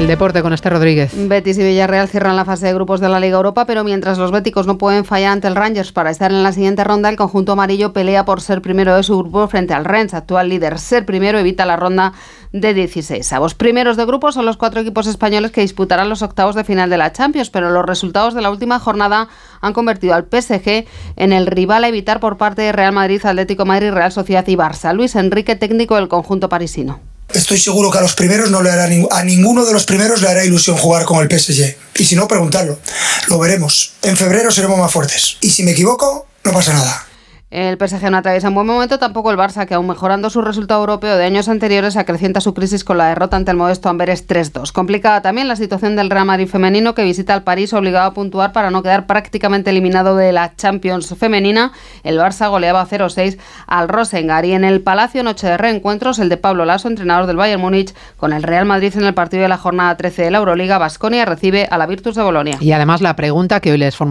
El deporte con este Rodríguez. Betis y Villarreal cierran la fase de grupos de la Liga Europa, pero mientras los béticos no pueden fallar ante el Rangers para estar en la siguiente ronda, el conjunto amarillo pelea por ser primero de su grupo frente al Rennes, actual líder. Ser primero evita la ronda de 16. Los primeros de grupo son los cuatro equipos españoles que disputarán los octavos de final de la Champions, pero los resultados de la última jornada han convertido al PSG en el rival a evitar por parte de Real Madrid, Atlético Madrid, Real Sociedad y Barça. Luis Enrique, técnico del conjunto parisino. Estoy seguro que a los primeros no le hará a ninguno de los primeros le hará ilusión jugar con el PSG. Y si no, preguntarlo. Lo veremos. En febrero seremos más fuertes. Y si me equivoco, no pasa nada. El PSG no atraviesa un buen momento, tampoco el Barça, que aún mejorando su resultado europeo de años anteriores, acrecienta su crisis con la derrota ante el modesto Amberes 3-2. Complicada también la situación del Real Madrid femenino, que visita al París obligado a puntuar para no quedar prácticamente eliminado de la Champions femenina. El Barça goleaba 0-6 al Rosengar. Y en el Palacio, noche de reencuentros, el de Pablo Lasso, entrenador del Bayern Múnich, con el Real Madrid en el partido de la jornada 13 de la Euroliga, Basconia recibe a la Virtus de Bolonia. Y además la pregunta que hoy les